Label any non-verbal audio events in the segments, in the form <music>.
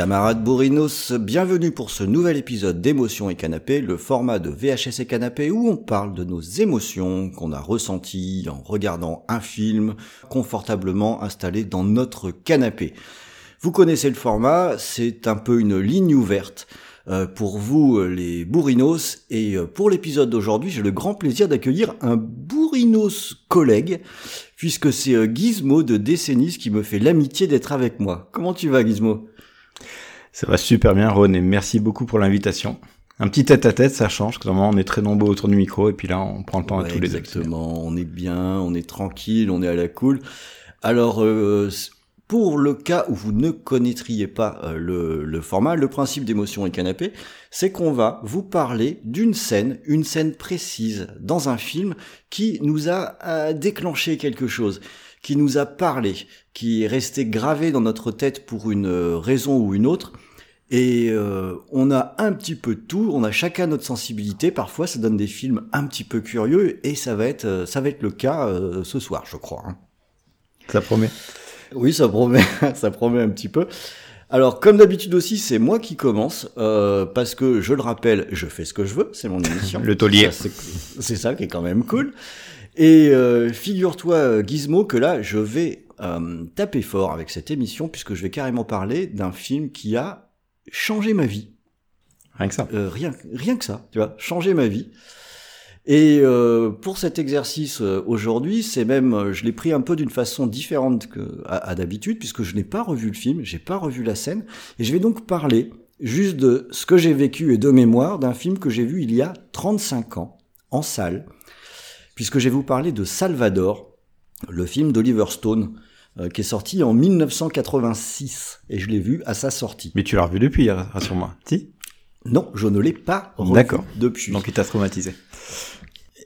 Camarades bourrinos, bienvenue pour ce nouvel épisode d'Émotions et Canapé, le format de VHS et Canapé où on parle de nos émotions qu'on a ressenties en regardant un film confortablement installé dans notre canapé. Vous connaissez le format, c'est un peu une ligne ouverte euh, pour vous les bourrinos et euh, pour l'épisode d'aujourd'hui j'ai le grand plaisir d'accueillir un bourrinos collègue puisque c'est euh, Gizmo de Décennies qui me fait l'amitié d'être avec moi. Comment tu vas Gizmo? Ça va super bien, Ron, et merci beaucoup pour l'invitation. Un petit tête-à-tête, ça change, parce on est très nombreux autour du micro, et puis là, on prend le temps à tous les deux. Exactement, on est bien, on est tranquille, on est à la cool. Alors, euh, pour le cas où vous ne connaîtriez pas euh, le, le, format, le principe d'émotion et canapé, c'est qu'on va vous parler d'une scène, une scène précise dans un film qui nous a déclenché quelque chose qui nous a parlé, qui est resté gravé dans notre tête pour une euh, raison ou une autre. Et euh, on a un petit peu de tout, on a chacun notre sensibilité. Parfois, ça donne des films un petit peu curieux, et ça va être, euh, ça va être le cas ce soir, je crois. Hein. Ça promet. Oui, ça promet, <laughs> ça promet un petit peu. Alors, comme d'habitude aussi, c'est moi qui commence, parce que je le rappelle, je fais ce que je veux, c'est mon émission. <laughs> le taulier. C'est ça qui est quand même cool. Et euh, figure-toi, euh, Gizmo, que là, je vais euh, taper fort avec cette émission, puisque je vais carrément parler d'un film qui a changé ma vie. Rien que ça. rien, rien que ça, tu vois, changé ma vie. Et pour cet exercice aujourd'hui, c'est même, je l'ai pris un peu d'une façon différente que à, d'habitude, puisque je n'ai pas revu le film, j'ai pas revu la scène, et je vais donc parler juste de ce que j'ai vécu et de mémoire d'un film que j'ai vu il y a 35 ans en salle puisque je vais vous parler de Salvador, le film d'Oliver Stone, euh, qui est sorti en 1986, et je l'ai vu à sa sortie. Mais tu l'as revu depuis, rassure-moi, si Non, je ne l'ai pas revu depuis. Donc il t'a traumatisé.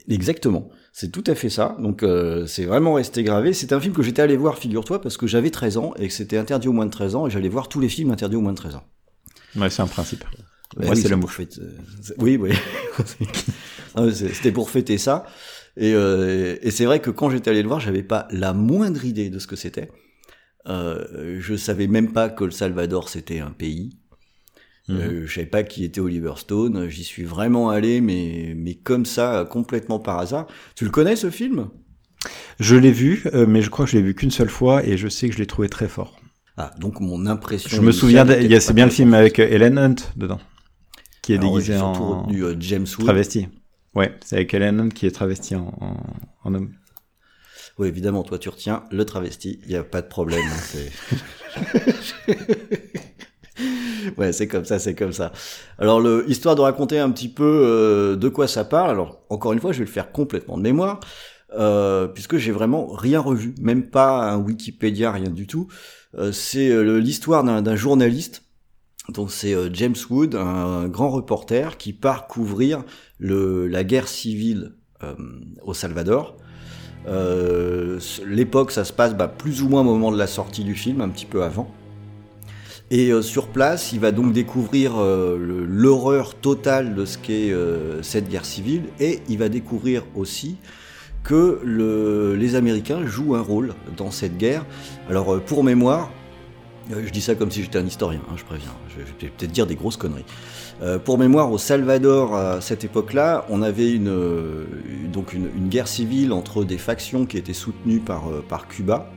Exactement. C'est tout à fait ça. Donc euh, c'est vraiment resté gravé. C'est un film que j'étais allé voir, figure-toi, parce que j'avais 13 ans et que c'était interdit au moins de 13 ans et j'allais voir tous les films interdits au moins de 13 ans. Ouais, c'est un principe. Ouais, c'est l'amour. Euh, oui, oui. <laughs> c'était pour fêter ça. Euh, et, c'est vrai que quand j'étais allé le voir, j'avais pas la moindre idée de ce que c'était. Euh, je savais même pas que le Salvador c'était un pays. Mhm. Euh, je savais pas qui était Oliver Stone. J'y suis vraiment allé, mais mais comme ça, complètement par hasard. Tu le connais ce film? Je l'ai vu, euh, mais je crois que je l'ai vu qu'une seule fois et je sais que je l'ai trouvé très fort. Ah, donc mon impression. Je me souviens, c'est bien le film avec Ellen Hunt dedans, qui est ah déguisé en du James Wood. travesti. Ouais, c'est avec Ellen qui est travesti en, en, homme. Oui, évidemment, toi tu retiens le travesti, il n'y a pas de problème. Hein, <laughs> ouais, c'est comme ça, c'est comme ça. Alors, le, histoire de raconter un petit peu euh, de quoi ça parle. Alors, encore une fois, je vais le faire complètement de mémoire, euh, puisque j'ai vraiment rien revu, même pas un Wikipédia, rien du tout. Euh, c'est euh, l'histoire d'un journaliste donc c'est euh, James Wood, un grand reporter qui part couvrir la guerre civile euh, au Salvador. Euh, L'époque, ça se passe bah, plus ou moins au moment de la sortie du film, un petit peu avant. Et sur place, il va donc découvrir l'horreur totale de ce qu'est cette guerre civile, et il va découvrir aussi que le, les Américains jouent un rôle dans cette guerre. Alors pour mémoire, je dis ça comme si j'étais un historien, hein, je préviens. Je vais peut-être dire des grosses conneries. Euh, pour mémoire, au Salvador, à cette époque-là, on avait une, euh, donc une, guerre civile entre des factions qui étaient soutenues par, par Cuba,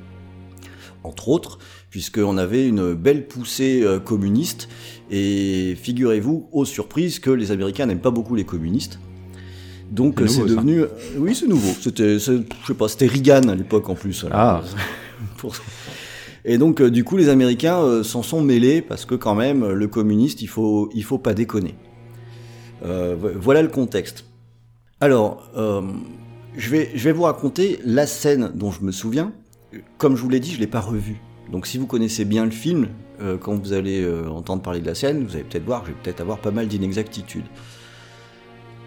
entre autres, puisqu'on avait une belle poussée communiste. Et figurez-vous, aux surprises, que les Américains n'aiment pas beaucoup les communistes. Donc c'est devenu, oui, c'est nouveau. C'était, je sais pas, c'était Reagan à l'époque en plus. Ah. <laughs> pour... Et donc, euh, du coup, les Américains euh, s'en sont mêlés parce que quand même, le communiste, il faut, faut pas déconner. Euh, voilà le contexte. Alors, je, vais, vous raconter la scène dont je me souviens. Comme je vous l'ai dit, je l'ai pas revue. Donc, si vous connaissez bien le film, quand vous allez entendre parler de la scène, vous allez peut-être voir, je vais peut-être avoir pas mal d'inexactitudes.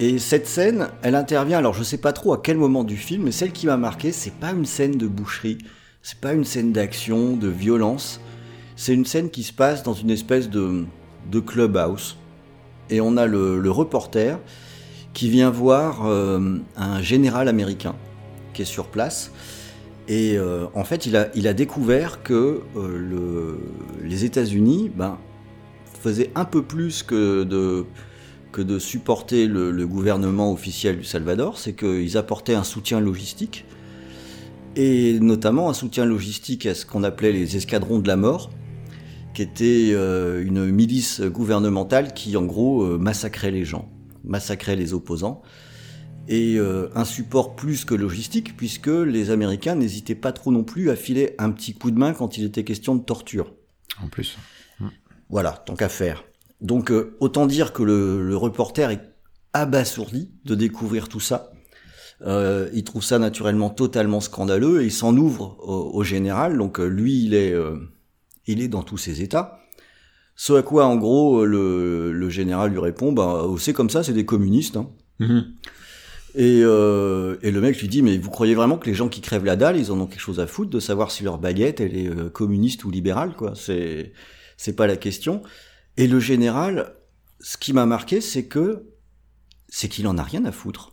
Et cette scène, elle intervient, alors je sais pas trop à quel moment du film, mais celle qui m'a marqué, c'est pas une scène de boucherie, c'est pas une scène d'action, de violence, c'est une scène qui se passe dans une espèce de, clubhouse. Et on a le, reporter qui vient voir euh, un général américain qui est sur place. Et euh, en fait, il a, découvert que euh, le, les États-Unis ben, faisaient un peu plus que de, supporter le gouvernement officiel du Salvador, c'est qu'ils apportaient un soutien logistique, et notamment un soutien logistique à ce qu'on appelait les escadrons de la mort, qui était euh, une milice gouvernementale qui en gros euh, massacrait les gens, massacrait les opposants, et euh, un support plus que logistique, puisque les Américains n'hésitaient pas trop non plus à filer un petit coup de main quand il était question de torture. En plus. Voilà, tant qu'à faire. Donc autant dire que le, le reporter est abasourdi de découvrir tout ça. Euh, il trouve ça naturellement totalement scandaleux et il s'en ouvre au, au général. Donc euh, lui, il est, euh, il est dans tous ses états. Ce à quoi, en gros, le, le général lui répond, bah, oh, c'est comme ça, c'est des communistes. Hein. Mhm. Et, euh, et le mec lui dit, mais vous croyez vraiment que les gens qui crèvent la dalle, ils en ont quelque chose à foutre de savoir si leur baguette, elle est euh, communiste ou libérale, quoi? C'est, c'est pas la question. Et le général, ce qui m'a marqué, c'est que, c'est qu'il en a rien à foutre.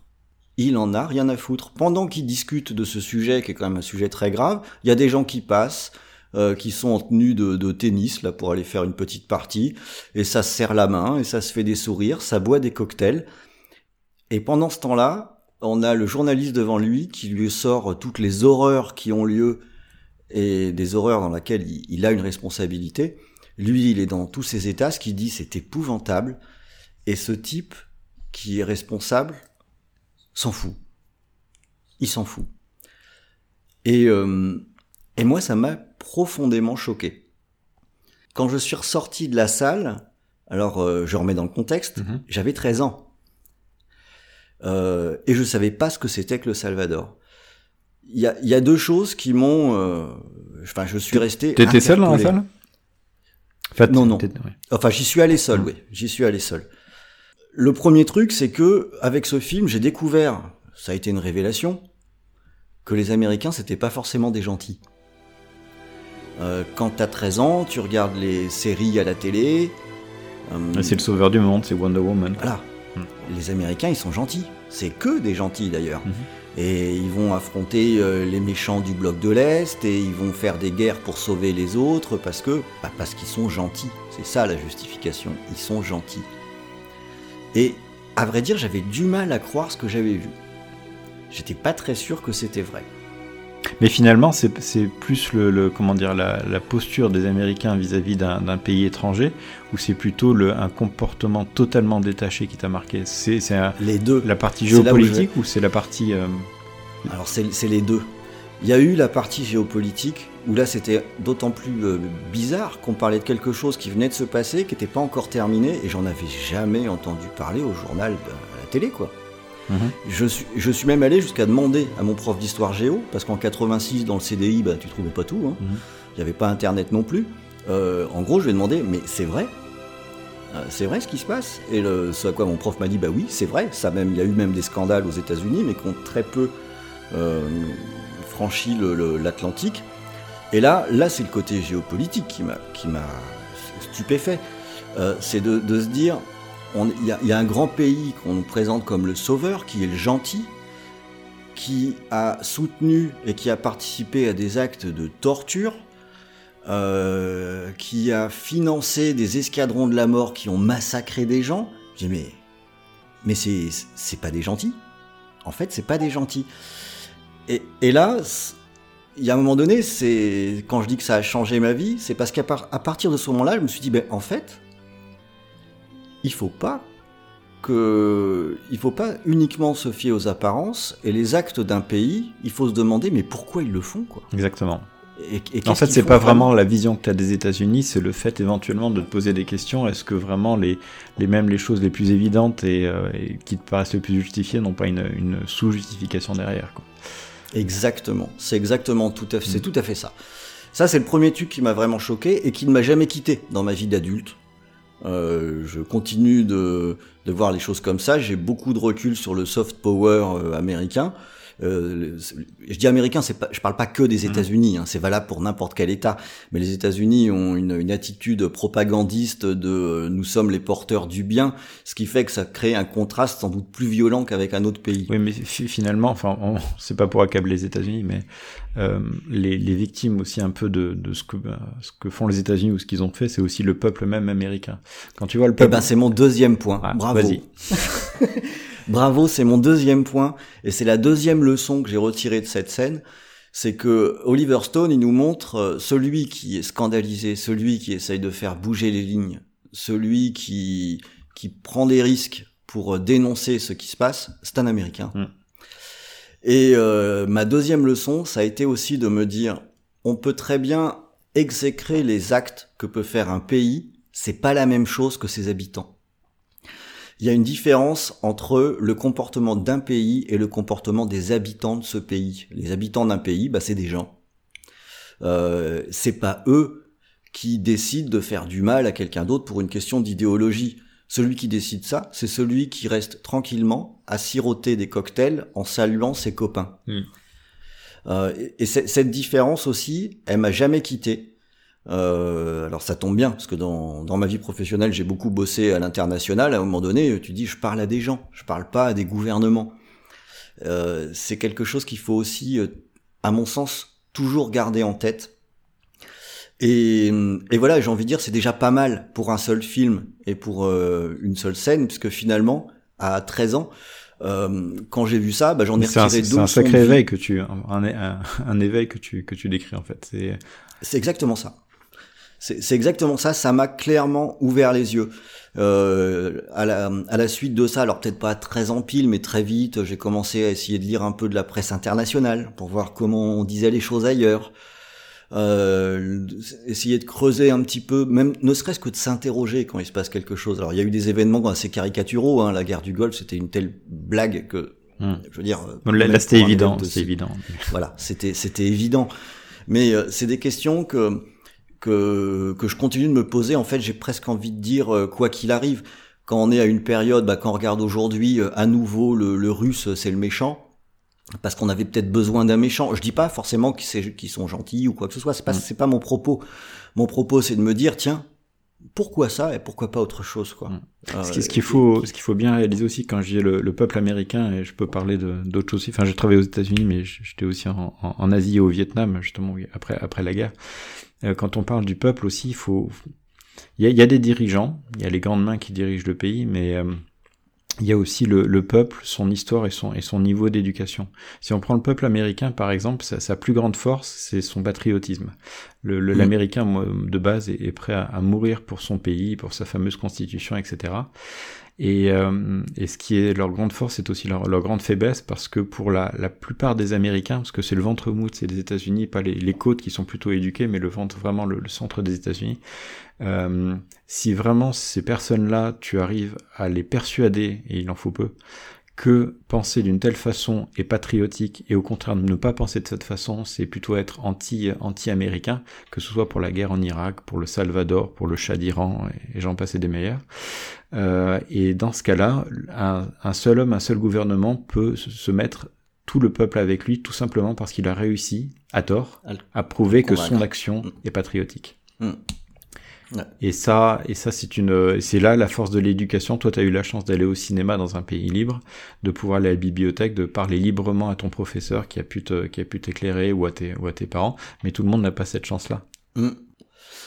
Il en a rien à foutre. Pendant qu'il discute de ce sujet, qui est quand même un sujet très grave, il y a des gens qui passent, euh, qui sont en tenue de, de tennis, là, pour aller faire une petite partie, et ça se serre la main, et ça se fait des sourires, ça boit des cocktails. Et pendant ce temps-là, on a le journaliste devant lui qui lui sort toutes les horreurs qui ont lieu et des horreurs dans lesquelles il, il a une responsabilité. Lui, il est dans tous ses états, ce qu'il dit, c'est épouvantable. Et ce type qui est responsable s'en fout. Il s'en fout. Et, euh, et moi, ça m'a profondément choqué. Quand je suis ressorti de la salle, alors euh, je remets dans le contexte, Mhm. j'avais 13 ans. Euh, et je savais pas ce que c'était que le Salvador. Il y a, y a deux choses qui m'ont... Enfin, je suis resté... T'étais seul dans la salle? En fait, Non, non. ouais. Enfin, j'y suis allé seul, oui. J'y suis allé seul. Le premier truc, c'est que avec ce film, j'ai découvert, ça a été une révélation, que les Américains, c'était pas forcément des gentils. Euh, quand t'as 13 ans, tu regardes les séries à la télé. euh, Et C'est le sauveur du monde, c'est Wonder Woman. voilà. Mm. Les Américains, ils sont gentils. C'est que des gentils d'ailleurs. Mhm. Et ils vont affronter euh, les méchants du bloc de l'Est et ils vont faire des guerres pour sauver les autres parce que bah, parce qu'ils sont gentils. C'est ça la justification. Ils sont gentils. Et à vrai dire, j'avais du mal à croire ce que j'avais vu. J'étais pas très sûr que c'était vrai. Mais finalement, c'est plus le, le- comment dire la, la posture des Américains vis-à-vis d'un pays étranger, ou c'est plutôt le, un comportement totalement détaché qui t'a marqué? C'est Les deux. la partie je géopolitique ou c'est la partie euh, Alors c'est les deux. Il y a eu la partie géopolitique où là c'était d'autant plus euh, bizarre qu'on parlait de quelque chose qui venait de se passer, qui n'était pas encore terminé, et j'en avais jamais entendu parler au journal, de- à la télé quoi. Mhm. Je suis, je suis même allé jusqu'à demander à mon prof d'histoire géo, parce qu'en 86 dans le CDI, bah, tu trouvais pas tout, hein. Mhm. il n'y avait pas internet non plus. Euh, en gros, je lui ai demandé, mais c'est vrai? Euh, c'est vrai ce qui se passe? Et le, ce à quoi mon prof m'a dit, bah oui, c'est vrai. Ça même, il y a eu même des scandales aux États-Unis, mais qui ont très peu euh, franchi l'Atlantique. Et là, là, c'est le côté géopolitique qui m'a, stupéfait. Euh, c'est de, se dire, il y, a- un grand pays qu'on nous présente comme le sauveur, qui est le gentil, qui a soutenu et qui a participé à des actes de torture, euh, qui a financé des escadrons de la mort qui ont massacré des gens. Je dis mais mais c'est pas des gentils. En fait, c'est pas des gentils. Et, et là, il y a un moment donné, c'est quand je dis que ça a changé ma vie, c'est parce qu'à par- à partir de ce moment-là, je me suis dit ben en fait, il faut pas que il faut pas uniquement se fier aux apparences et les actes d'un pays, il faut se demander mais pourquoi ils le font quoi? exactement. Et, et En fait, c'est pas vraiment la vision que tu as des États-Unis, c'est le fait éventuellement de te poser des questions. Est-ce que vraiment les, les mêmes les choses les plus évidentes et, euh, et qui te paraissent les plus justifiées n'ont pas une, une sous-justification derrière quoi? Exactement, c'est exactement tout à fait, c'est Mm. tout à fait ça. Ça, c'est le premier truc qui m'a vraiment choqué et qui ne m'a jamais quitté dans ma vie d'adulte. Euh, je continue de, de voir les choses comme ça. J'ai beaucoup de recul sur le soft power euh, américain. Euh, je dis américain, c'est pas, je parle pas que des Mmh. États-Unis, hein, c'est valable pour n'importe quel État. Mais les États-Unis ont une, une attitude propagandiste de euh, nous sommes les porteurs du bien, ce qui fait que ça crée un contraste sans doute plus violent qu'avec un autre pays. Oui, mais fi- finalement, enfin, on, <laughs> c'est pas pour accabler les États-Unis, mais euh, les, les victimes aussi un peu de, de ce que bah, ce que font les États-Unis ou ce qu'ils ont fait, c'est aussi le peuple même américain. Quand tu vois le Eh peuple, ben, c'est mon deuxième point. Ah, Bravo. vas-y. <laughs> Bravo, c'est mon deuxième point. Et c'est la deuxième leçon que j'ai retirée de cette scène. C'est que Oliver Stone, il nous montre euh, celui qui est scandalisé, celui qui essaye de faire bouger les lignes, celui qui, qui prend des risques pour euh, dénoncer ce qui se passe, c'est un Américain. Mm. Et euh, ma deuxième leçon, ça a été aussi de me dire, on peut très bien exécrer les actes que peut faire un pays, c'est pas la même chose que ses habitants. Il y a une différence entre le comportement d'un pays et le comportement des habitants de ce pays. Les habitants d'un pays, bah, c'est des gens. Euh, c'est pas eux qui décident de faire du mal à quelqu'un d'autre pour une question d'idéologie. Celui qui décide ça, c'est celui qui reste tranquillement à siroter des cocktails en saluant ses copains. Mm. Euh, et et cette différence aussi, elle m'a jamais quitté. Euh, alors ça tombe bien parce que dans, dans ma vie professionnelle j'ai beaucoup bossé à l'international. À un moment donné, tu dis je parle à des gens, je parle pas à des gouvernements. Euh, c'est quelque chose qu'il faut aussi, euh, à mon sens, toujours garder en tête. Et, et voilà, j'ai envie de dire, c'est déjà pas mal pour un seul film et pour euh, une seule scène, puisque finalement, à 13 ans, euh, quand j'ai vu ça, bah, j'en ai c'est retiré c'est deux un sacré éveil que tu, un, un, un éveil que tu que tu décris en fait. C'est C'est exactement ça. C'est exactement ça. Ça m'a clairement ouvert les yeux. Euh, à, la, à la suite de ça, alors peut-être pas très en pile, mais très vite, j'ai commencé à essayer de lire un peu de la presse internationale pour voir comment on disait les choses ailleurs. Euh, essayer de creuser un petit peu, même ne serait-ce que de s'interroger quand il se passe quelque chose. Alors il y a eu des événements assez caricaturaux. Hein. La guerre du Golfe, c'était une telle blague que, Hmm. je veux dire, là, c'était évident, c'est évident. <laughs> voilà, c'était c'était évident. Mais euh, c'est des questions que que que je continue de me poser. En fait, j'ai presque envie de dire euh, quoi qu'il arrive. Quand on est à une période, bah, quand on regarde aujourd'hui, euh, à nouveau le, le russe, c'est le méchant. Parce qu'on avait peut-être besoin d'un méchant. Je dis pas forcément qu'ils sont gentils ou quoi que ce soit. C'est pas Mm. c'est pas mon propos. Mon propos, c'est de me dire tiens, pourquoi ça et pourquoi pas autre chose quoi. Mm. Euh, Ce qui- ce qu'il faut, ce qu'il faut bien réaliser aussi quand dis le, le peuple américain, et je peux parler d'autres choses aussi. Enfin, j'ai travaillé aux États-Unis, mais j'étais aussi en, en, en Asie et au Vietnam, justement, après, après la guerre. Euh, quand on parle du peuple aussi, il faut, il y a, il y a des dirigeants, il y a les grandes mains qui dirigent le pays, mais euh, il y a aussi le, le peuple, son histoire et son, et son niveau d'éducation. Si on prend le peuple américain, par exemple, sa, sa plus grande force, c'est son patriotisme. Le- le-. L'Américain, moi, de base, est, est prêt à, à mourir pour son pays, pour sa fameuse constitution, etc. Et, euh, et ce qui est leur grande force, c'est aussi leur, leur grande faiblesse, parce que pour la, la plupart des Américains, parce que c'est le ventre mou, c'est les États-Unis, pas les, les côtes qui sont plutôt éduquées, mais le ventre, vraiment le, le centre des États-Unis. Euh, si vraiment ces personnes-là, tu arrives à les persuader, et il en faut peu, que penser d'une telle façon est patriotique et au contraire ne pas penser de cette façon, c'est plutôt être anti anti-américain, que ce soit pour la guerre en Irak, pour le Salvador, pour le Shah d'Iran et, et j'en passais des meilleurs. Euh, et dans ce cas-là, un, un seul homme, un seul gouvernement peut se, mettre tout le peuple avec lui, tout simplement parce qu'il a réussi, à tort, À prouver que son action Mm. est patriotique. Mm. Ouais. Et ça, et ça, c'est une, c'est là la force de l'éducation. Toi, tu as eu la chance d'aller au cinéma dans un pays libre, de pouvoir aller à la bibliothèque, de parler librement à ton professeur qui a pu te, qui a pu t'éclairer ou à tes, ou à tes parents. Mais tout le monde n'a pas cette chance-là. Mm.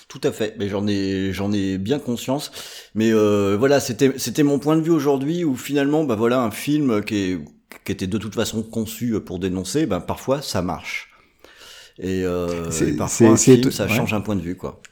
Tout à fait, mais j'en ai j'en ai bien conscience. Mais euh, voilà, c'était c'était mon point de vue aujourd'hui où finalement bah voilà un film qui est qui était de toute façon conçu pour dénoncer, ben parfois ça marche. Et, euh, et parfois un film, ça ouais. change un point de vue quoi.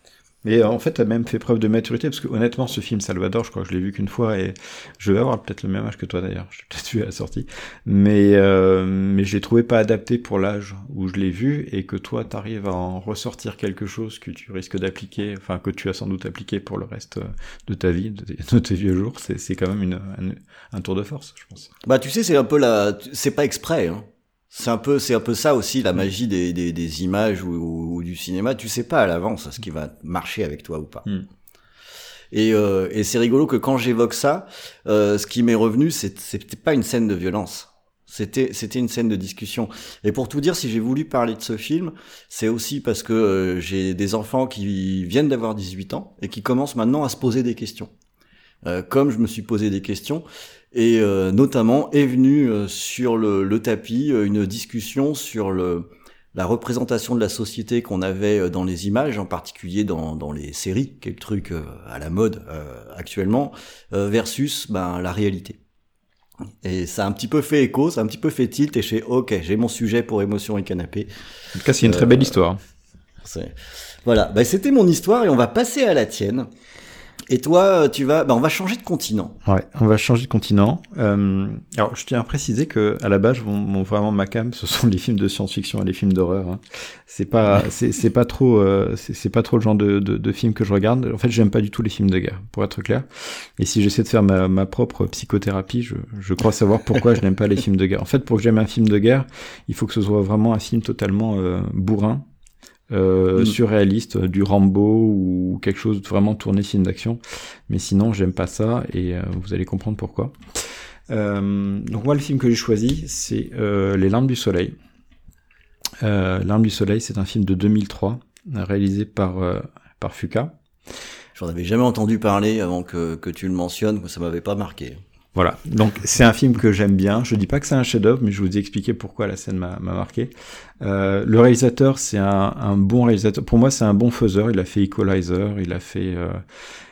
Mais euh, en fait, t'as même fait preuve de maturité, parce que honnêtement, ce film Salvador, je crois que je l'ai vu qu'une fois, et je vais avoir peut-être le même âge que toi d'ailleurs, <laughs> je l'ai peut-être vu à la sortie, mais, euh, mais je l'ai trouvé pas adapté pour l'âge où je l'ai vu, et que toi, t'arrives à en ressortir quelque chose que tu risques d'appliquer, enfin que tu as sans doute appliqué pour le reste euh, de ta vie, de tes, <laughs> vieux jours, c'est quand même une, un, un tour de force, je pense. Bah tu sais c'est un peu la c'est pas exprès hein. C'est un peu c'est un peu ça aussi la magie des des, des images ou, ou- ou du cinéma, tu sais pas à l'avance ce qui va marcher avec toi ou pas. Mm. Et, euh, et c'est rigolo que quand j'évoque ça, euh, ce qui m'est revenu, c'était pas une scène de violence. C'était c'était une scène de discussion. Et pour tout dire, si j'ai voulu parler de ce film, c'est aussi parce que euh, j'ai des enfants qui viennent d'avoir 18 ans et qui commencent maintenant à se poser des questions. Euh, comme je me suis posé des questions, et euh, notamment est venue sur le, le tapis une discussion sur le la représentation de la société qu'on avait dans les images, en particulier dans, dans les séries, quel truc à la mode actuellement, versus ben, la réalité. Et ça a un petit peu fait écho, ça a un petit peu fait tilt, et je ok, j'ai mon sujet pour émotion et canapé. En tout cas, c'est une très belle euh, histoire. Voilà, bah, c'était mon histoire, et on va passer à la tienne. Et toi, tu vas, bah, on va changer de continent. Ouais, on va changer de continent. Euh, alors, je tiens à préciser que à la base, mon, vraiment ma cam, <laughs> ce sont les films de science-fiction et les films d'horreur. Hein. C'est pas, c'est pas trop, euh, c'est pas trop le genre de, de, de film que je regarde. En fait, j'aime pas du tout les films de guerre, pour être clair. Et si j'essaie de faire ma, ma propre psychothérapie, je, je crois savoir pourquoi je n'aime pas les films de guerre. En fait, pour que j'aime un film de guerre, il faut que ce soit vraiment un film totalement euh, bourrin, euh, mm. surréaliste, euh, du Rambo ou quelque chose de vraiment tourné film d'action. Mais sinon, j'aime pas ça et euh, vous allez comprendre pourquoi. donc moi, le film que j'ai choisi, c'est Les Larmes du Soleil. Larmes du Soleil, c'est un film de 2003 réalisé par par Fuka. J'en avais jamais entendu parler avant que, que tu le mentionnes, ça m'avait pas marqué. Voilà, donc c'est un film que j'aime bien. Je dis pas que c'est un chef-d'œuvre, mais je vous ai expliqué pourquoi la scène m'a marqué. Euh, le réalisateur, c'est un, un, bon réalisateur. Pour moi, c'est un bon faiseur. Il a fait Equalizer, il a fait, euh,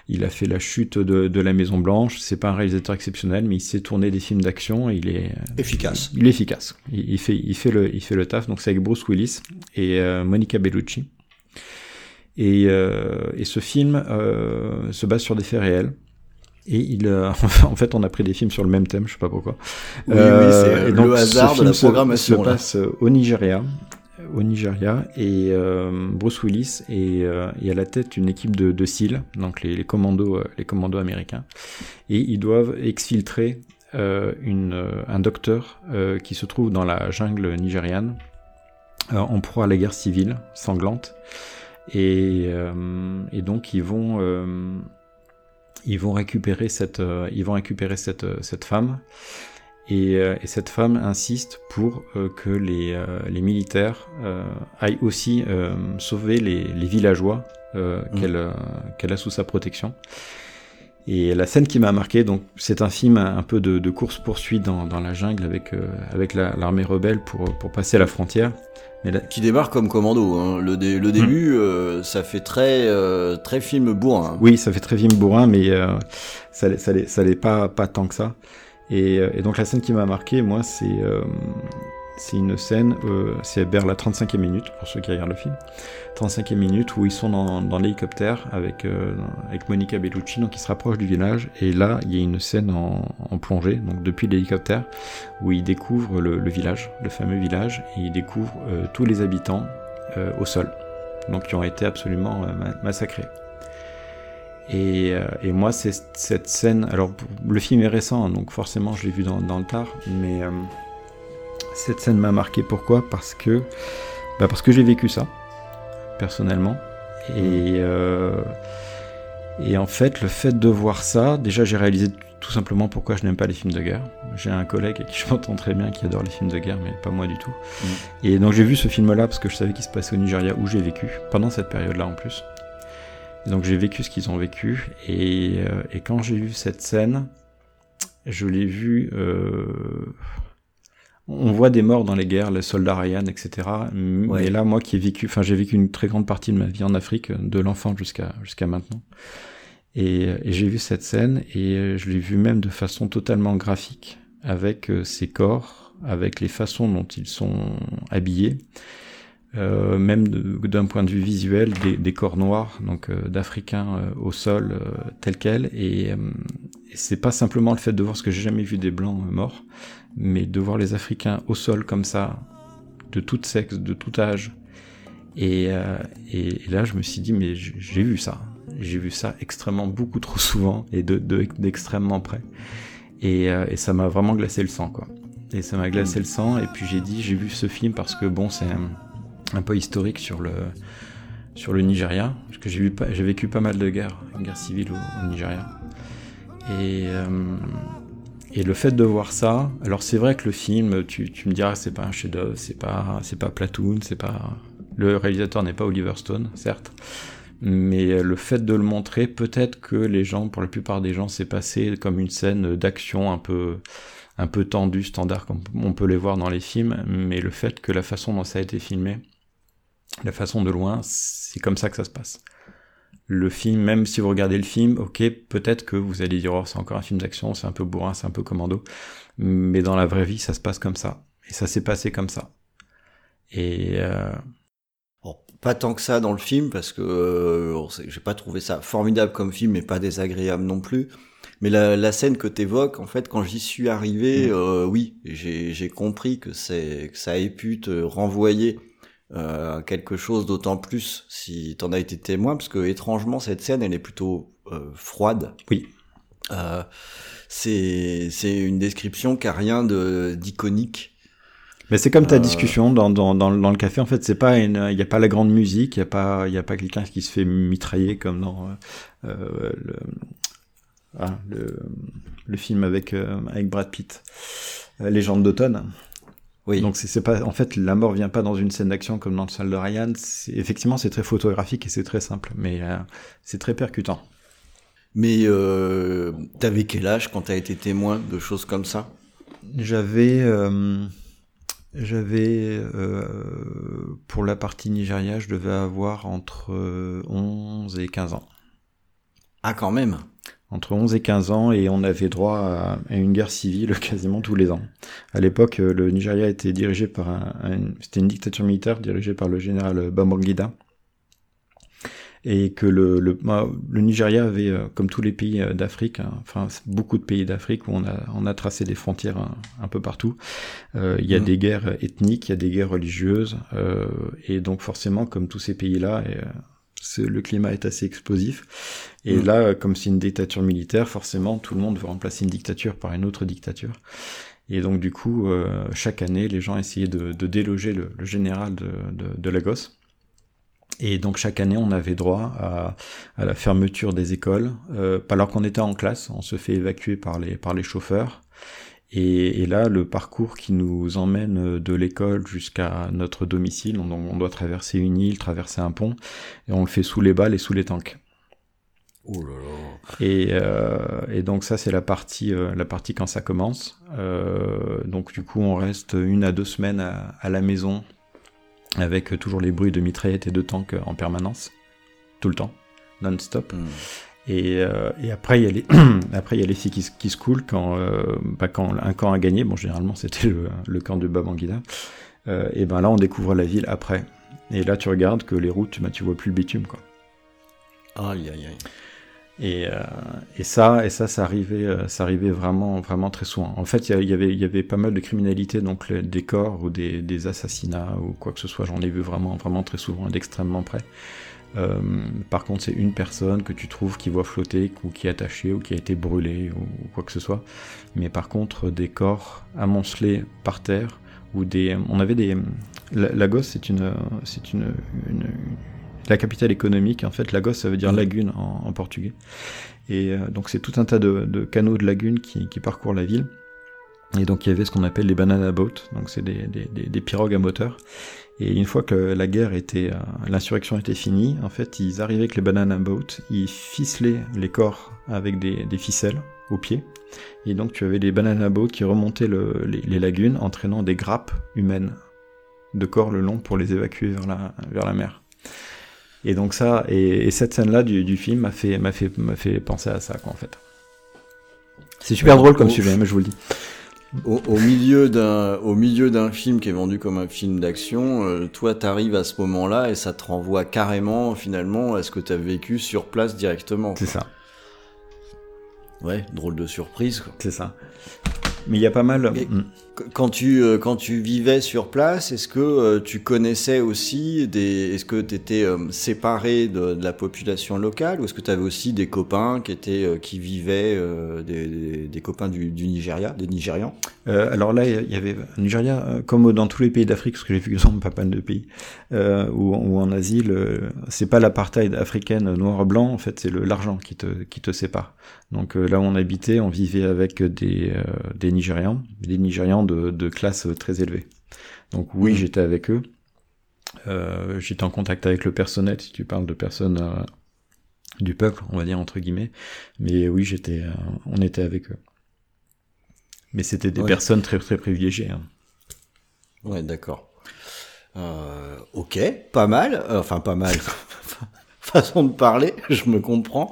il a fait La Chute de, de la Maison Blanche. C'est pas un réalisateur exceptionnel, mais il sait tourner des films d'action. Il est efficace. Il, est efficace. Il, fait, il fait le, il fait le taf. Donc c'est avec Bruce Willis et euh, Monica Bellucci. Et, euh, et ce film euh, se base sur des faits réels. Et il, euh, <laughs> en fait, on a pris des films sur le même thème, je sais pas pourquoi. Oui, oui c'est le hasard de la programmation. Se, se passe au Nigeria, au Nigeria, et euh, Bruce Willis est, euh, est, à la tête d'une équipe de, de SEAL, donc les, les commandos, euh, les commandos américains, et ils doivent exfiltrer euh, une, un docteur qui se trouve dans la jungle nigériane, en proie à la guerre civile sanglante, et, et donc ils vont ils vont récupérer cette, euh, ils vont récupérer cette, euh, cette femme. Et, euh, et, cette femme insiste pour que les, les militaires aillent aussi sauver les, les villageois mmh. qu'elle qu'elle a sous sa protection. Et la scène qui m'a marqué, donc c'est un film un peu de, de course poursuite dans, dans, la jungle avec avec l'armée rebelle pour pour passer la frontière. Qui démarre comme commando. Hein. Le, le, début, hmm. euh, ça fait très, euh, très film bourrin. Oui, ça fait très film bourrin, mais euh, ça, ça, ça l'est pas, pas tant que ça. Et, et, donc la scène qui m'a marqué, moi, c'est c'est une scène, c'est vers la 35e minute, pour ceux qui regardent le film. 35e minute où ils sont dans, l'hélicoptère avec, euh, avec Monica Bellucci, donc ils se rapprochent du village, et là il y a une scène en, plongée, donc depuis l'hélicoptère, où ils découvrent le, village, le fameux village, et ils découvrent euh, tous les habitants euh, au sol, donc qui ont été absolument massacrés. Et, et moi, c'est cette scène. Alors, le film est récent, hein, donc forcément, je l'ai vu dans, dans, le tard, mais cette scène m'a marqué. Pourquoi? Parce que, bah parce que j'ai vécu ça personnellement. Et, euh, et en fait, le fait de voir ça, déjà j'ai réalisé tout simplement pourquoi je n'aime pas les films de guerre. J'ai un collègue avec qui je m'entends très bien qui adore les films de guerre, mais pas moi du tout. Mm. Et donc j'ai vu ce film-là parce que je savais qu'il se passait au Nigeria où j'ai vécu, pendant cette période-là en plus. Et donc j'ai vécu ce qu'ils ont vécu. Et, euh, et quand j'ai vu cette scène, je l'ai vu... Euh, on voit des morts dans les guerres, les soldats Ryan, etc. Mais là, moi qui ai vécu, enfin, j'ai vécu une très grande partie de ma vie en Afrique, de l'enfant jusqu'à jusqu'à maintenant. Et, j'ai vu cette scène et je l'ai vu même de façon totalement graphique, avec euh, ces corps, avec les façons dont ils sont habillés, euh, même d'un point de vue visuel, des, corps noirs, donc euh, d'Africains au sol, tel quel. Et, et c'est pas simplement le fait de voir ce que j'ai jamais vu des blancs morts, mais de voir les Africains au sol comme ça, de tout sexe, de tout âge. Et, euh, et, là, je me suis dit, mais j'ai vu ça. J'ai vu ça extrêmement beaucoup trop souvent et de d'extrêmement près. Et, euh, et ça m'a vraiment glacé le sang, quoi. Et ça m'a glacé le sang. Et puis j'ai dit, j'ai vu ce film parce que bon, c'est un, un, peu historique sur le sur le Nigeria, parce que j'ai vécu pas mal de guerres, une guerre civile au, Nigeria. Et, euh, et le fait de voir ça, alors c'est vrai que le film, tu, me diras, c'est pas un chef-d'œuvre, c'est pas, c'est pas Platoon, c'est pas, le réalisateur n'est pas Oliver Stone, certes, mais le fait de le montrer, peut-être que les gens, pour la plupart des gens, c'est passé comme une scène d'action un peu, un peu tendue, standard, comme on peut les voir dans les films, mais le fait que la façon dont ça a été filmé, la façon de loin, c'est comme ça que ça se passe. Le film, même si vous regardez le film, ok, peut-être que vous allez dire, oh, c'est encore un film d'action, c'est un peu bourrin, c'est un peu commando, mais dans la vraie vie, ça se passe comme ça. Et ça s'est passé comme ça. Et euh... bon, pas tant que ça dans le film, parce que euh, j'ai pas trouvé ça formidable comme film, mais pas désagréable non plus. Mais la, la scène que t'évoques, en fait, quand j'y suis arrivé, mm. euh, oui, j'ai compris que c'est que ça ait pu te renvoyer euh, quelque chose d'autant plus si t'en as été témoin, parce que étrangement cette scène elle est plutôt euh, froide. Oui. Euh, c'est c'est une description qui a rien de d'iconique. Mais c'est comme ta discussion dans, dans, dans, dans, le café. En fait, c'est pas il y a pas la grande musique, il y a pas il y a pas quelqu'un qui se fait mitrailler comme dans le, ah, le le film avec avec Brad Pitt, Légende d'automne. Oui. Donc c'est pas, en fait, la mort vient pas dans une scène d'action comme dans le salle de Ryan. Effectivement, c'est très photographique et c'est très simple, mais euh, c'est très percutant. Mais euh, t'avais quel âge quand t'as été témoin de choses comme ça? J'avais, euh, j'avais pour la partie Nigeria, je devais avoir entre 11 et 15 ans. Ah, quand même? Entre 11 et 15 ans et on avait droit à, une guerre civile <laughs> quasiment tous les ans. À l'époque, euh, le Nigeria était dirigé par un, c'était une dictature militaire dirigée par le général Babangida et que le, le, bah, le, Nigeria avait, euh, comme tous les pays euh, d'Afrique, hein, enfin beaucoup de pays d'Afrique où on a, on a tracé des frontières un, peu partout, euh, il y a mmh. des guerres ethniques, il y a des guerres religieuses, euh, et donc forcément, comme tous ces pays-là, le climat est assez explosif. Et mm. là, comme c'est une dictature militaire, forcément, tout le monde veut remplacer une dictature par une autre dictature. Et donc, du coup, euh, chaque année, les gens essayaient de, déloger le, général de, de, Lagos. Et donc chaque année, on avait droit à, la fermeture des écoles. Euh, alors qu'on était en classe, on se fait évacuer par les, par les chauffeurs. Et, là, le parcours qui nous emmène de l'école jusqu'à notre domicile, on, on, doit traverser une île, traverser un pont, et on le fait sous les balles et sous les tanks. Oh là là. Et, euh, et donc ça c'est la partie euh, la partie quand ça commence. Euh, donc du coup on reste une à deux semaines à, à la maison avec toujours les bruits de mitraillettes et de tanks en permanence, tout le temps, non-stop. Hmm. Et, euh, et, après, il y a les, <clears throat> après, il y a les filles qui, qui se coulent quand, euh, bah, quand un camp a gagné. Bon, généralement, c'était le, le, camp de Babangida. Euh, et ben là, on découvre la ville après. Et là, tu regardes que les routes, bah, tu vois plus le bitume, quoi. Aïe, aïe, aïe. Et, et ça, et ça, ça arrivait, ça arrivait vraiment, vraiment très souvent. En fait, il y, avait, il y avait pas mal de criminalité, donc des corps ou des, des assassinats ou quoi que ce soit. J'en ai vu vraiment, vraiment très souvent, d'extrêmement près. Euh, par contre, c'est une personne que tu trouves qui voit flotter, ou qui est attachée, ou qui a été brûlée, ou, quoi que ce soit. Mais par contre, des corps amoncelés par terre, ou des, on avait des, Lagos, c'est une, c'est une, la capitale économique. En fait, Lagos, ça veut dire lagune en, portugais. Et euh, donc, c'est tout un tas de, canaux de lagunes qui, parcourent la ville. Et donc il y avait ce qu'on appelle les banana boats, donc c'est des, pirogues à moteur. Et une fois que la guerre était, euh, l'insurrection était finie, en fait, ils arrivaient avec les banana boats, ils ficelaient les corps avec des, des ficelles au pied. Et donc tu avais des banana boats qui remontaient le, les, lagunes, entraînant des grappes humaines de corps le long pour les évacuer vers la, vers la mer. Et donc ça, et, cette scène-là du, du, film m'a fait, m'a fait, m'a fait penser à ça, quoi, en fait. C'est super drôle comme sujet, mais je vous le dis. Au, milieu d'un au milieu d'un film qui est vendu comme un film d'action, euh, toi t'arrives à ce moment-là et ça te renvoie carrément finalement à ce que t'as vécu sur place directement. C'est ça. Ouais, drôle de surprise. C'est ça. Mais il y a pas mal. Mm. Qu- Quand tu, euh, quand tu vivais sur place, est-ce que euh, tu connaissais aussi des. Est-ce que tu étais séparé de, de la population locale ou est-ce que tu avais aussi des copains qui, étaient, euh, qui vivaient, euh, des, des, des copains du, du Nigeria, des Nigérians? Euh, alors là, il y avait Nigeria, euh, comme dans tous les pays d'Afrique, parce que j'ai vu que sont pas mal de pays, euh, ou, ou en Asie, c'est pas l'apartheid africaine noir-blanc, en fait, c'est le- l'argent qui te, qui te sépare. Donc euh, là où on habitait, on vivait avec des, euh, des Nigérians, des Nigérians de, de classe très élevée. Donc oui, Mhm. j'étais avec eux. Euh, j'étais en contact avec le personnel, si tu parles de personnes euh, du peuple, on va dire entre guillemets. Mais oui, j'étais, euh, on était avec eux. Mais c'était des Ouais. personnes très très privilégiées. hein. Ouais, d'accord. Ok, pas mal. Enfin, pas mal. <laughs> Façon de parler, je me comprends.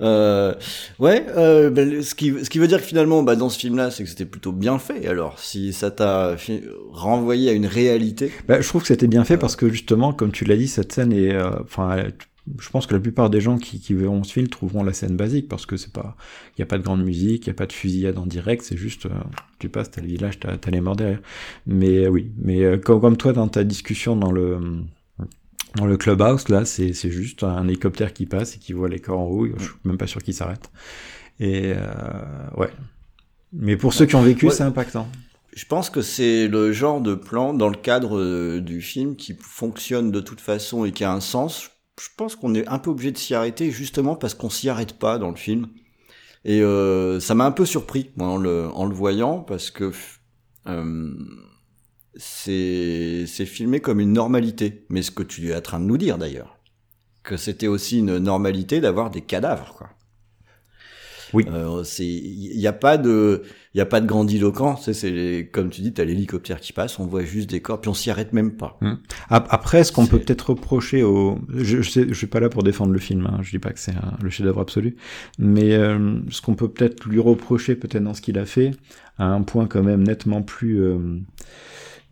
Euh, ouais, euh, ben, ce, qui, ce qui veut dire que finalement, bah, dans ce film-là, c'est que c'était plutôt bien fait. Alors, si ça t'a renvoyé à une réalité, Bah, je trouve que c'était bien fait parce que justement, comme tu l'as dit, cette scène est, euh, enfin, je pense que la plupart des gens qui, qui verront ce film trouveront la scène basique parce que c'est pas, il y a pas de grande musique, il y a pas de fusillade en direct, c'est juste, euh, tu passes, t'as le village, t'as, t'as les morts derrière. Mais euh, oui, mais euh, comme, comme toi dans ta discussion dans le dans le clubhouse, là, c'est, juste un hélicoptère qui passe et qui voit les corps en haut. Je suis même pas sûr qu'il s'arrête. Et euh, ouais. Mais pour ceux qui ont vécu, Ouais. c'est impactant. je pense que c'est le genre de plan dans le cadre euh, du film qui fonctionne de toute façon et qui a un sens. Je pense qu'on est un peu obligé de s'y arrêter justement parce qu'on s'y arrête pas dans le film. Et euh, ça m'a un peu surpris moi, en, le, en le voyant parce que euh, c'est filmé comme une normalité. Mais ce que tu es en train de nous dire d'ailleurs, que c'était aussi une normalité d'avoir des cadavres, quoi. Oui. Euh, c'est il y a pas de il y a pas de grandiloquence, c'est c'est comme tu dis, t'as l'hélicoptère qui passe, on voit juste des corps, puis on s'y arrête même pas. Ap- Après, ce qu'on peut peut-être reprocher au, je, je, sais, je suis pas là pour défendre le film, hein, je dis pas que c'est le chef-d'œuvre absolu, mais euh, ce qu'on peut peut-être lui reprocher, peut-être dans ce qu'il a fait, à un point quand même nettement plus, euh,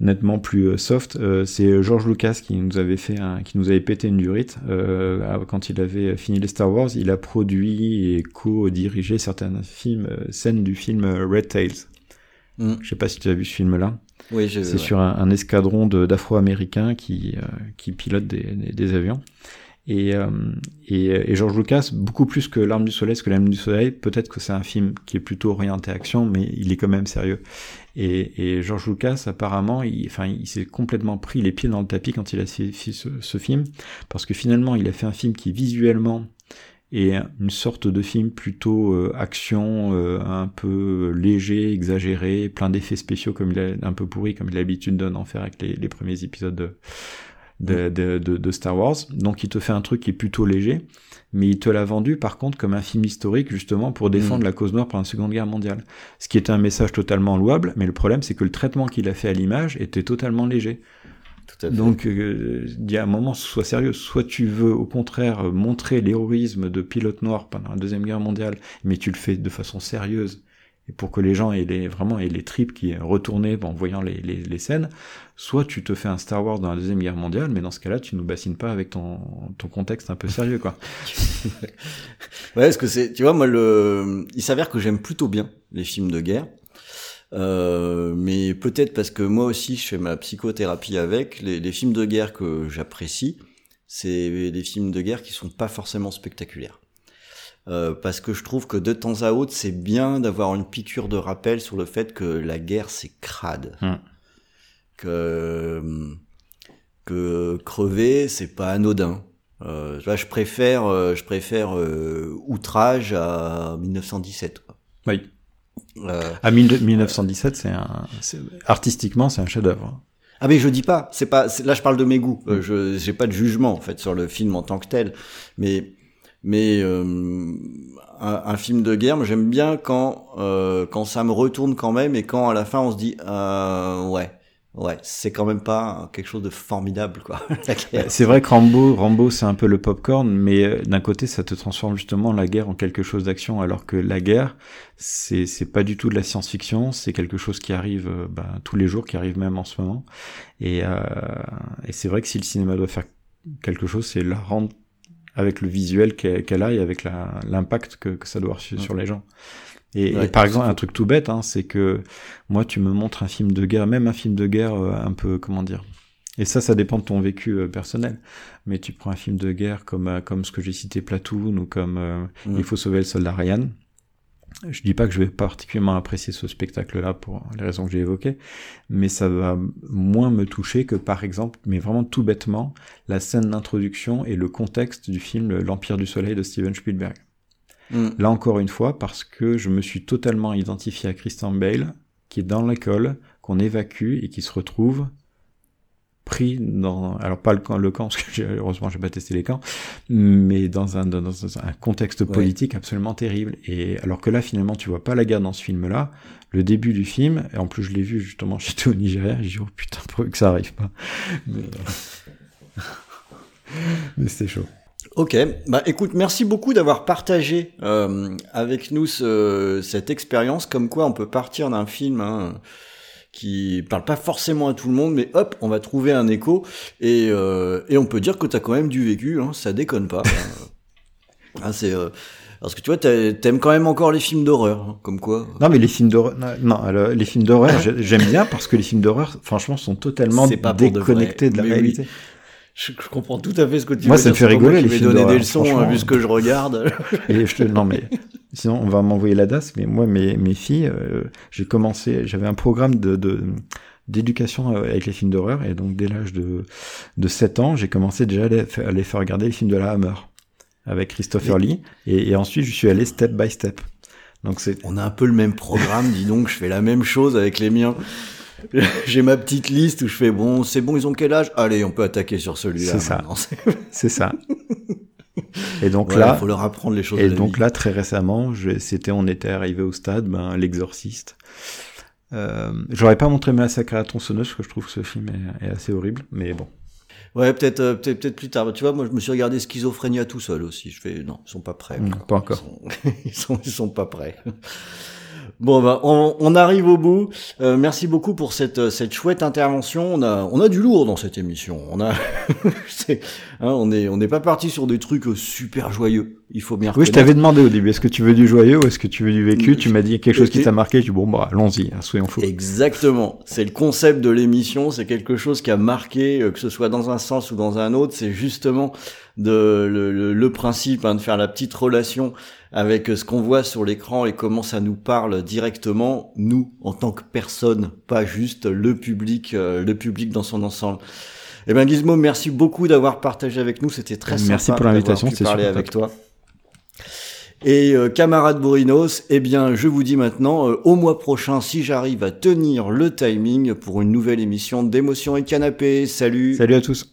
nettement plus euh, soft, euh, c'est George Lucas qui nous avait fait, un, qui nous avait pété une durite euh, quand il avait fini les Star Wars. Il a produit et co-dirigé certains films, euh, scènes du film euh, Red Tails. Mm. Je sais pas si tu as vu ce film-là. Oui, je, C'est ouais. sur un, un escadron d'Afro-Américains qui, euh, qui pilotent des, des, des avions. Et, euh, et, et George Lucas, beaucoup plus que L'Arme du Soleil, parce que L'Arme du Soleil, peut-être que c'est un film qui est plutôt orienté action, mais il est quand même sérieux. Et, et George Lucas, apparemment, il, enfin, il s'est complètement pris les pieds dans le tapis quand il a fait, ce, ce film, parce que finalement, il a fait un film qui visuellement est une sorte de film plutôt euh, action, euh, un peu léger, exagéré, plein d'effets spéciaux comme il a un peu pourri comme il a l'habitude d'en faire avec les, les premiers épisodes de, de, de, de, de Star Wars. Donc il te fait un truc qui est plutôt léger, mais il te l'a vendu par contre comme un film historique justement pour défendre Mm. la cause noire pendant la Seconde Guerre mondiale. Ce qui était un message totalement louable, mais le problème c'est que le traitement qu'il a fait à l'image était totalement léger. Tout à fait. Donc, euh, il y a un moment, sois sérieux. Soit tu veux, au contraire, montrer l'héroïsme de pilotes noirs pendant la Deuxième Guerre mondiale, mais tu le fais de façon sérieuse, et pour que les gens aient les, vraiment aient les tripes qui retournaient en voyant les, les, les scènes. Soit tu te fais un Star Wars dans la Deuxième Guerre mondiale, mais dans ce cas-là, tu nous bassines pas avec ton, ton contexte un peu sérieux, quoi. <laughs> Ouais, parce que c'est, tu vois, moi, le, il s'avère que j'aime plutôt bien les films de guerre. Euh, mais peut-être parce que moi aussi je fais ma psychothérapie avec les, les films de guerre que j'apprécie, c'est des films de guerre qui sont pas forcément spectaculaires. Euh, parce que je trouve que de temps à autre c'est bien d'avoir une piqûre de rappel sur le fait que la guerre c'est crade, Mm. que que crever c'est pas anodin. Euh, je préfère euh, je préfère euh, outrage à 1917. Quoi. Oui. À 1000 1917, c'est un, artistiquement, c'est un chef-d'œuvre. Ah mais je dis pas, c'est pas là je parle de mes goûts. Euh, je j'ai pas de jugement en fait sur le film en tant que tel, mais mais euh, un, un film de guerre, j'aime bien quand euh, quand ça me retourne quand même et quand à la fin on se dit euh, ouais ouais c'est quand même pas quelque chose de formidable quoi. <laughs> C'est vrai que Rambo, Rambo c'est un peu le popcorn, mais euh, d'un côté ça te transforme justement la guerre en quelque chose d'action, alors que la guerre c'est c'est pas du tout de la science-fiction, c'est quelque chose qui arrive euh, ben, tous les jours, qui arrive même en ce moment. Et, euh, et c'est vrai que si le cinéma doit faire quelque chose, c'est la rendre avec le visuel qu'elle a et avec l'impact que, que ça doit avoir sur, les gens. Et, Ouais, et par exemple, un truc tout bête, hein, c'est que moi, tu me montres un film de guerre, même un film de guerre euh, un peu, comment dire. Et ça, ça dépend de ton vécu euh, personnel. Mais tu prends un film de guerre comme euh, comme ce que j'ai cité, Platoon, ou comme euh. Il faut sauver le soldat Ryan. Je dis pas que je vais particulièrement apprécier ce spectacle-là pour les raisons que j'ai évoquées, mais ça va moins me toucher que par exemple, mais vraiment tout bêtement, la scène d'introduction et le contexte du film L'Empire du Soleil de Steven Spielberg. Mm. Là encore une fois, parce que je me suis totalement identifié à Christian Bale, qui est dans l'école, qu'on évacue et qui se retrouve pris dans, alors pas le camp, le camp parce que <laughs> heureusement j'ai pas testé les camps, mais dans un, dans un contexte Ouais. politique absolument terrible. Et alors que là finalement tu vois pas la guerre dans ce film-là, le début du film, et en plus je l'ai vu justement, <laughs> j'étais au Nigeria, j'ai dit oh putain pourvu que ça arrive pas. Mais, <laughs> mais c'était chaud. Ok, bah écoute, merci beaucoup d'avoir partagé euh, avec nous ce- cette expérience, comme quoi on peut partir d'un film hein, qui parle pas forcément à tout le monde, mais hop, on va trouver un écho et, euh, et on peut dire que t'as quand même du vécu, hein, ça déconne pas. hein. <laughs> Hein, c'est euh, parce que tu vois, t'aimes quand même encore les films d'horreur, hein, comme quoi. Non, mais les films d'horreur, non, les films d'horreur, <laughs> j'ai- j'aime bien parce que les films d'horreur, franchement, sont totalement de déconnectés de, la mais oui. Je, je comprends tout à fait ce que tu Moi, veux ça dire, me fait c'est pas moi rigoler, les vais films donner des leçons, hein, vu ce que je regarde. <laughs> Et je te, non, mais sinon, on va m'envoyer la DAS. Mais moi, mes, mes filles, euh, j'ai commencé, j'avais un programme de, de d'éducation euh, avec les films d'horreur et donc dès l'âge de, de 7 ans j'ai commencé déjà à les, à les faire regarder les films de la Hammer avec Christopher Lee et, et ensuite je suis allé step by step donc c'est On a un peu le même programme, dis donc, je fais la même chose avec les miens. <laughs> J'ai ma petite liste où je fais bon, c'est bon, ils ont quel âge? Allez, on peut attaquer sur celui-là. C'est ça. <laughs> C'est- ça et donc là faut leur apprendre les choses. Et donc vie. là, très récemment, c'était, on était arrivé au stade, ben, l'exorciste. Euh, j'aurais pas montré Massacre à la tronçonneuse parce que je trouve que ce film est, est assez horrible, mais bon. ouais, peut-être, euh, peut-être, peut-être plus tard. Tu vois, moi, je me suis regardé Schizophrénia tout seul aussi. Je fais non, ils sont pas prêts. Mm, quoi. pas encore. Ils sont, <laughs> ils sont, ils sont pas prêts. Bon, bah, on, on arrive au bout. Euh, merci beaucoup pour cette, cette chouette intervention. On a, on a du lourd dans cette émission. On a, <laughs> c'est- hein, on est, on n'est pas parti sur des trucs super joyeux. Il faut bien. Oui, je t'avais demandé au début, est-ce que tu veux du joyeux ou est-ce que tu veux du vécu? Tu m'as dit quelque chose qui t'a marqué, dis bon, bah, allons-y, hein, soyons fous. Exactement. C'est le concept de l'émission. C'est quelque chose qui a marqué, euh, que ce soit dans un sens ou dans un autre. C'est justement de, le, le- le principe hein, de faire la petite relation avec ce qu'on voit sur l'écran et comment ça nous parle directement, nous, en tant que personne, pas juste le public, euh, le public dans son ensemble. Eh ben Gizmo, merci beaucoup d'avoir partagé avec nous. C'était très sympa. Merci pour l'invitation, c'est parler avec toi. Et euh, camarade Bourinos, eh bien, je vous dis maintenant, euh, au mois prochain, si j'arrive à tenir le timing pour une nouvelle émission d'émotion et canapé. Salut Salut à tous.